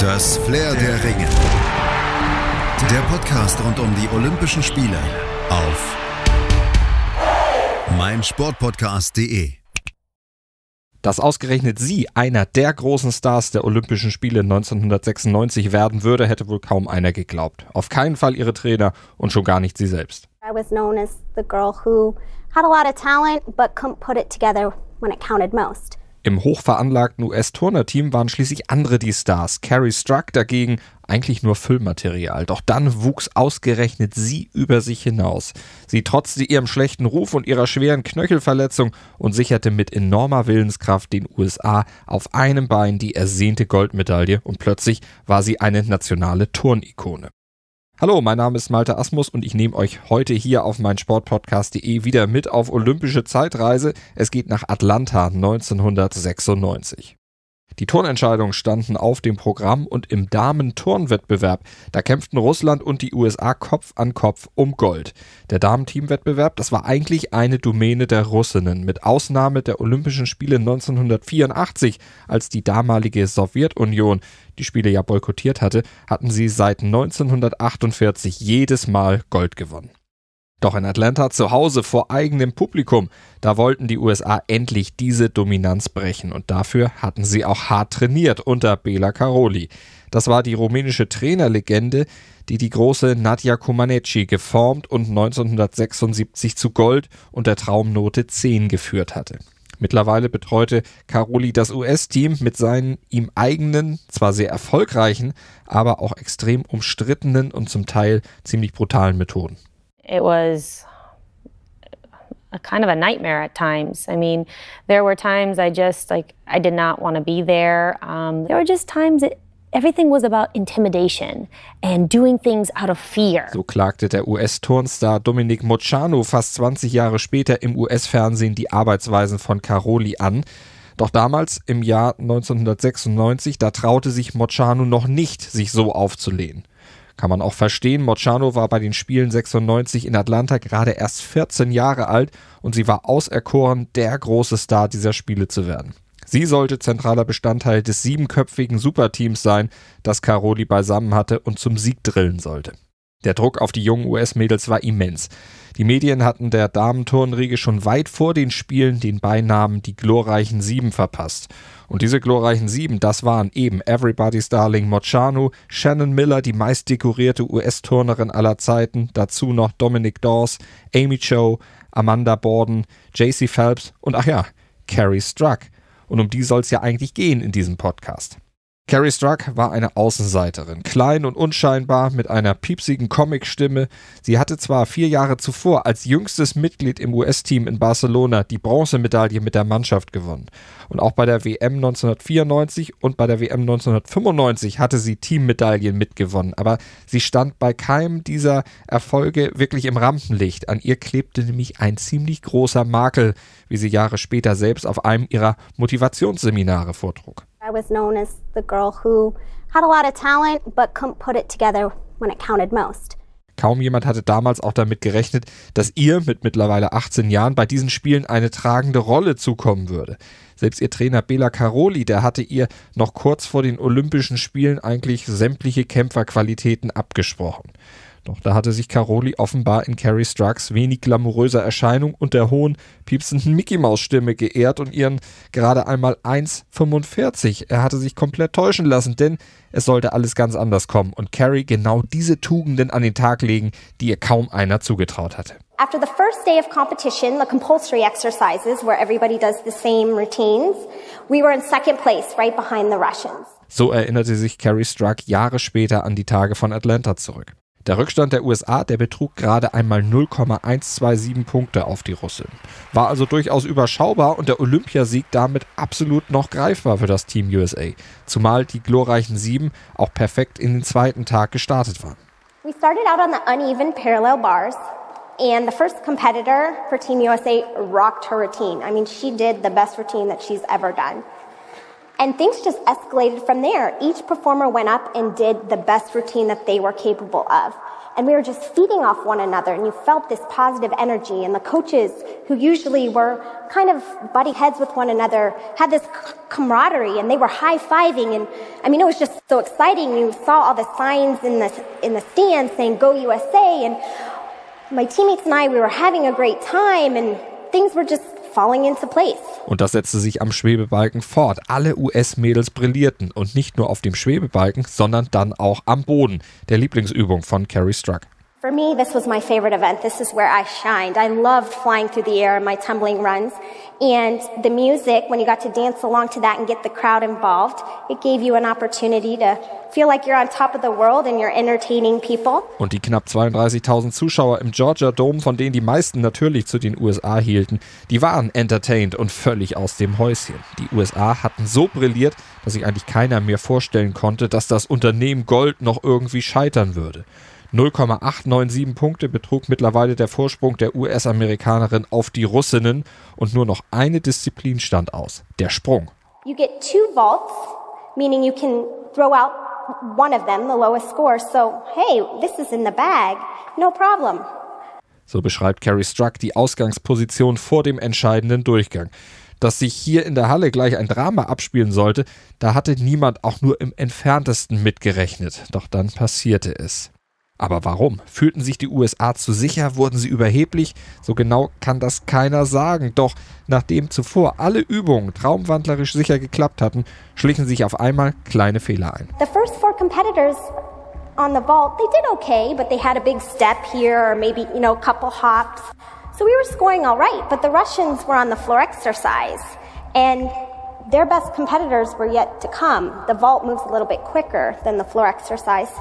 Das Flair der Ringe. Der Podcast rund um die Olympischen Spiele auf meinsportpodcast.de. Dass ausgerechnet sie einer der großen Stars der Olympischen Spiele 1996 werden würde, hätte wohl kaum einer geglaubt. Auf keinen Fall ihre Trainer und schon gar nicht sie selbst. I was known as the girl who had a lot of talent but couldn't put it together when it counted most. Im hochveranlagten US-Turner-Team waren schließlich andere die Stars. Carrie Struck dagegen eigentlich nur Füllmaterial. Doch dann wuchs ausgerechnet sie über sich hinaus. Sie trotzte ihrem schlechten Ruf und ihrer schweren Knöchelverletzung und sicherte mit enormer Willenskraft den USA auf einem Bein die ersehnte Goldmedaille und plötzlich war sie eine nationale Turnikone. Hallo, mein Name ist Malte Asmus und ich nehme euch heute hier auf mein Sportpodcast.de wieder mit auf olympische Zeitreise. Es geht nach Atlanta 1996. Die Turnentscheidungen standen auf dem Programm und im Damen-Turnwettbewerb, da kämpften Russland und die USA Kopf an Kopf um Gold. Der Damen-Teamwettbewerb, das war eigentlich eine Domäne der Russinnen, mit Ausnahme der Olympischen Spiele 1984, als die damalige Sowjetunion die Spiele ja boykottiert hatte, hatten sie seit 1948 jedes Mal Gold gewonnen. Doch in Atlanta zu Hause vor eigenem Publikum, da wollten die USA endlich diese Dominanz brechen und dafür hatten sie auch hart trainiert unter Bela Karoli. Das war die rumänische Trainerlegende, die die große Nadja Comaneci geformt und 1976 zu Gold und der Traumnote 10 geführt hatte. Mittlerweile betreute Caroli das US-Team mit seinen ihm eigenen, zwar sehr erfolgreichen, aber auch extrem umstrittenen und zum Teil ziemlich brutalen Methoden. It was a kind of a nightmare at times. I mean, there were times I just like I did not want to be there. Um, there were just times that everything was about intimidation and doing things out of fear. So klagte der US-Turnstar Dominic Mocciano fast 20 Jahre später im US-Fernsehen die Arbeitsweisen von Caroli an. Doch damals, im Jahr 1996, da traute sich Mocciano noch nicht, sich so aufzulehnen. Kann man auch verstehen, Mocciano war bei den Spielen 96 in Atlanta gerade erst 14 Jahre alt und sie war auserkoren, der große Star dieser Spiele zu werden. Sie sollte zentraler Bestandteil des siebenköpfigen Superteams sein, das Caroli beisammen hatte und zum Sieg drillen sollte. Der Druck auf die jungen US-Mädels war immens. Die Medien hatten der Damenturnriege schon weit vor den Spielen den Beinamen die glorreichen Sieben verpasst. Und diese glorreichen Sieben, das waren eben Everybody's Darling Mocciano, Shannon Miller, die meistdekorierte US-Turnerin aller Zeiten, dazu noch Dominic Dawes, Amy Cho, Amanda Borden, JC Phelps und ach ja, Carrie Struck. Und um die soll es ja eigentlich gehen in diesem Podcast. Carrie Struck war eine Außenseiterin, klein und unscheinbar mit einer piepsigen Comicstimme. Sie hatte zwar vier Jahre zuvor als jüngstes Mitglied im US-Team in Barcelona die Bronzemedaille mit der Mannschaft gewonnen. Und auch bei der WM 1994 und bei der WM 1995 hatte sie Teammedaillen mitgewonnen. Aber sie stand bei keinem dieser Erfolge wirklich im Rampenlicht. An ihr klebte nämlich ein ziemlich großer Makel, wie sie Jahre später selbst auf einem ihrer Motivationsseminare vortrug. I was known as the girl who had a lot of talent but couldn't put it together when it counted most. Kaum jemand hatte damals auch damit gerechnet, dass ihr mit mittlerweile 18 Jahren bei diesen Spielen eine tragende Rolle zukommen würde. Selbst ihr Trainer Bela Caroli, der hatte ihr noch kurz vor den Olympischen Spielen eigentlich sämtliche Kämpferqualitäten abgesprochen. Doch da hatte sich Caroli offenbar in Carrie Strucks wenig glamouröser Erscheinung und der hohen, piepsenden Mickey-Maus-Stimme geehrt und ihren gerade einmal 1,45. Er hatte sich komplett täuschen lassen, denn es sollte alles ganz anders kommen und Carrie genau diese Tugenden an den Tag legen, die ihr kaum einer zugetraut hatte. After the first day of competition, the compulsory exercises where everybody does the same routines, we were in second place, right behind the Russians. So erinnerte sich Carrie Struck Jahre später an die Tage von Atlanta zurück. Der Rückstand der USA, der betrug gerade einmal 0,127 Punkte auf die Russen. War also durchaus überschaubar und der Olympiasieg damit absolut noch greifbar für das Team USA. Zumal die glorreichen Sieben auch perfekt in den zweiten Tag gestartet waren. We started out on the uneven parallel bars. And the first competitor for Team USA rocked her routine. I mean, she did the best routine that she's ever done. And things just escalated from there. Each performer went up and did the best routine that they were capable of. And we were just feeding off one another, and you felt this positive energy. And the coaches, who usually were kind of butting heads with one another, had this camaraderie, and they were high fiving. And I mean, it was just so exciting. You saw all the signs in the in the stands saying "Go USA," and my teammates and I, we were having a great time, and things were just. Und das setzte sich am Schwebebalken fort. Alle US-Mädels brillierten und nicht nur auf dem Schwebebalken, sondern dann auch am Boden, der Lieblingsübung von Carrie Struck. For me, this was my favorite event. This is where I shined. I loved flying through the air in my tumbling runs. And the music, when you got to dance along to that and get the crowd involved, it gave you an opportunity to feel like you're on top of the world and you're entertaining people. Und die knapp 32.000 Zuschauer im Georgia Dome, von denen die meisten natürlich zu den USA hielten, die waren entertained und völlig aus dem Häuschen. Die USA hatten so brilliert, dass sich eigentlich keiner mehr vorstellen konnte, dass das Unternehmen Gold noch irgendwie scheitern würde. 0,897 Punkte betrug mittlerweile der Vorsprung der US-Amerikanerin auf die Russinnen und nur noch eine Disziplin stand aus, der Sprung. You get two vaults, meaning you can throw out one of them, the lowest score. So, hey, this is in the bag. No problem. So beschreibt Carrie Struck die Ausgangsposition vor dem entscheidenden Durchgang. Dass sich hier in der Halle gleich ein Drama abspielen sollte, da hatte niemand auch nur im entferntesten mitgerechnet. Doch dann passierte es. Aber warum? Fühlten sich die USA zu sicher? Wurden sie überheblich? So genau kann das keiner sagen. Doch nachdem zuvor alle Übungen traumwandlerisch sicher geklappt hatten, schlichen sich auf einmal kleine Fehler ein. The first four competitors on the vault, they did okay, but they had a big step here or maybe, you know, a couple hops. So we were scoring all right, but the Russians were on the floor exercise and their best competitors were yet to come. The vault moves a little bit quicker than the floor exercise.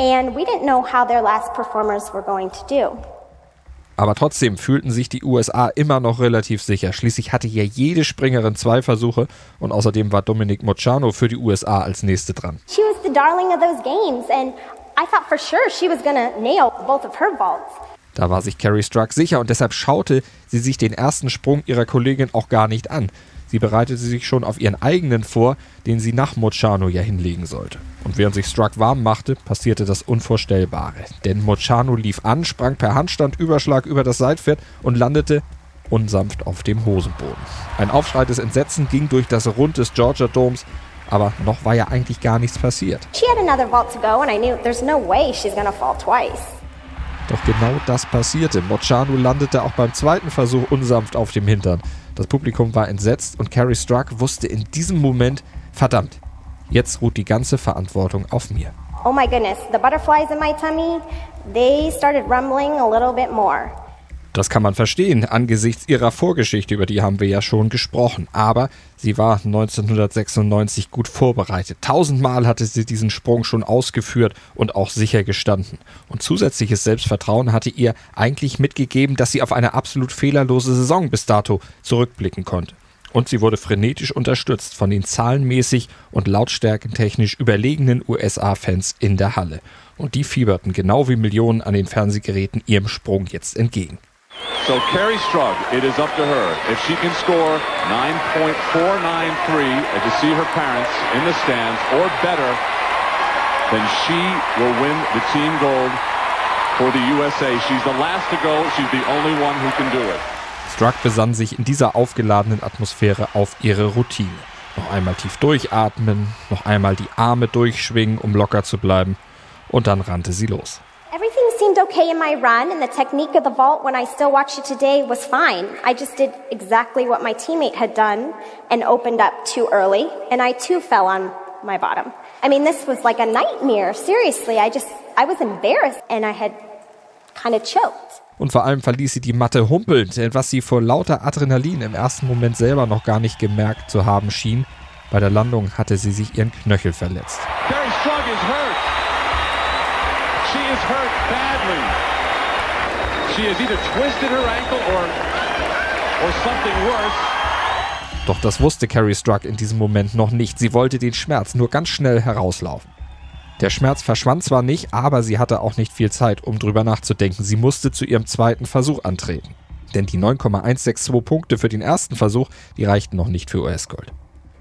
And we didn't know how their last performers were going to do. Aber trotzdem fühlten sich die USA immer noch relativ sicher. Schließlich hatte hier jede Springerin zwei Versuche und außerdem war Dominic Moceanu für die USA als nächste dran. She was the darling of those games and I thought for sure she was gonna nail both of her vaults. Da war sich Carrie Struck sicher und deshalb schaute sie sich den ersten Sprung ihrer Kollegin auch gar nicht an. Sie bereitete sich schon auf ihren eigenen vor, den sie nach Mochano ja hinlegen sollte. Und während sich Struck warm machte, passierte das Unvorstellbare. Denn Mochano lief an, sprang per Handstand Überschlag über das Seitpferd und landete unsanft auf dem Hosenboden. Ein Aufschrei des Entsetzens ging durch das Rund des Georgia Domes, aber noch war ja eigentlich gar nichts passiert. She had another vault to go and I knew there's no way she's gonna fall twice. Doch genau das passierte. Mochano landete auch beim zweiten Versuch unsanft auf dem Hintern. Das Publikum war entsetzt und Carrie Struck wusste in diesem Moment, verdammt, jetzt ruht die ganze Verantwortung auf mir. Oh my goodness, the butterflies in my tummy, they started rumbling a little bit more. Das kann man verstehen angesichts ihrer Vorgeschichte, über die haben wir ja schon gesprochen. Aber sie war 1996 gut vorbereitet. Tausendmal hatte sie diesen Sprung schon ausgeführt und auch sicher gestanden. Und zusätzliches Selbstvertrauen hatte ihr eigentlich mitgegeben, dass sie auf eine absolut fehlerlose Saison bis dato zurückblicken konnte. Und sie wurde frenetisch unterstützt von den zahlenmäßig und lautstärkentechnisch überlegenen USA-Fans in der Halle. Und die fieberten genau wie Millionen an den Fernsehgeräten ihrem Sprung jetzt entgegen. So Carrie Strug, it is up to her. If she can score 9.493 and to see her parents in the stands or better, then she will win the team gold for the USA. She's the last to go. She's the only one who can do it. Struck besann sich in dieser aufgeladenen Atmosphäre auf ihre Routine. Noch einmal tief durchatmen, noch einmal die Arme durchschwingen, um locker zu bleiben, und dann rannte sie los. Seemed okay in my run, and the technique of the vault, when I still watched it today, was fine. I just did exactly what my teammate had done and opened up too early, and I too fell on my bottom. I mean, this was like a nightmare. Seriously, I just, I was embarrassed and I had kind of choked. Und vor allem verließ sie die Matte humpelnd, was sie vor lauter Adrenalin im ersten Moment selber noch gar nicht gemerkt zu haben schien. Bei der Landung hatte sie sich ihren Knöchel verletzt. Carrie badly. She has either twisted her ankle or, or something worse. Doch das wusste Carrie Struck in diesem Moment noch nicht. Sie wollte den Schmerz nur ganz schnell herauslaufen. Der Schmerz verschwand zwar nicht, aber sie hatte auch nicht viel Zeit, um drüber nachzudenken. Sie musste zu ihrem zweiten Versuch antreten. Denn die 9,162 Punkte für den ersten Versuch, die reichten noch nicht für US-Gold.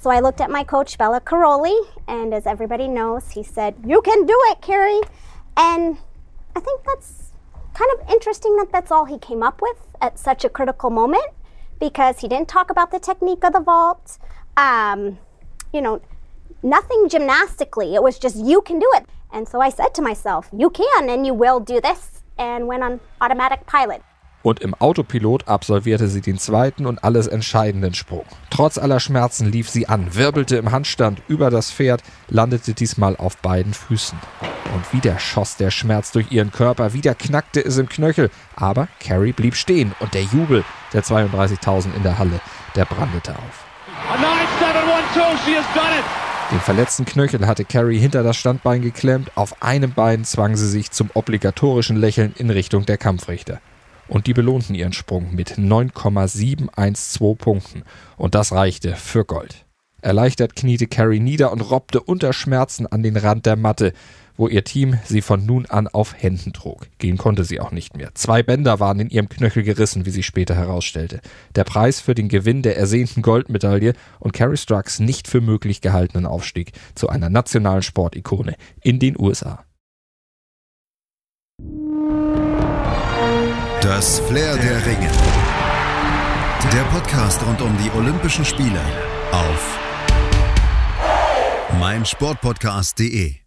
So I looked at my coach, Bella Caroli, and as everybody knows, he said, You can do it, Carrie. And I think that's kind of interesting that that's all he came up with at such a critical moment because he didn't talk about the technique of the vault. Um, you know, nothing gymnastically. It was just, you can do it. And so I said to myself, you can and you will do this, and went on automatic pilot. Und im Autopilot absolvierte sie den zweiten und alles entscheidenden Sprung. Trotz aller Schmerzen lief sie an, wirbelte im Handstand über das Pferd, landete diesmal auf beiden Füßen. Und wieder schoss der Schmerz durch ihren Körper, wieder knackte es im Knöchel. Aber Carrie blieb stehen und der Jubel der 32.000 in der Halle, der brandete auf. A 9-7-1-2, she has done it! Den verletzten Knöchel hatte Carrie hinter das Standbein geklemmt, auf einem Bein zwang sie sich zum obligatorischen Lächeln in Richtung der Kampfrichter. Und die belohnten ihren Sprung mit 9,712 Punkten. Und das reichte für Gold. Erleichtert kniete Carrie nieder und robbte unter Schmerzen an den Rand der Matte, wo ihr Team sie von nun an auf Händen trug. Gehen konnte sie auch nicht mehr. Zwei Bänder waren in ihrem Knöchel gerissen, wie sie später herausstellte. Der Preis für den Gewinn der ersehnten Goldmedaille und Carrie Strux nicht für möglich gehaltenen Aufstieg zu einer nationalen Sportikone in den USA. Das Flair der Ringe. Der Podcast rund um die Olympischen Spiele auf meinsportpodcast.de.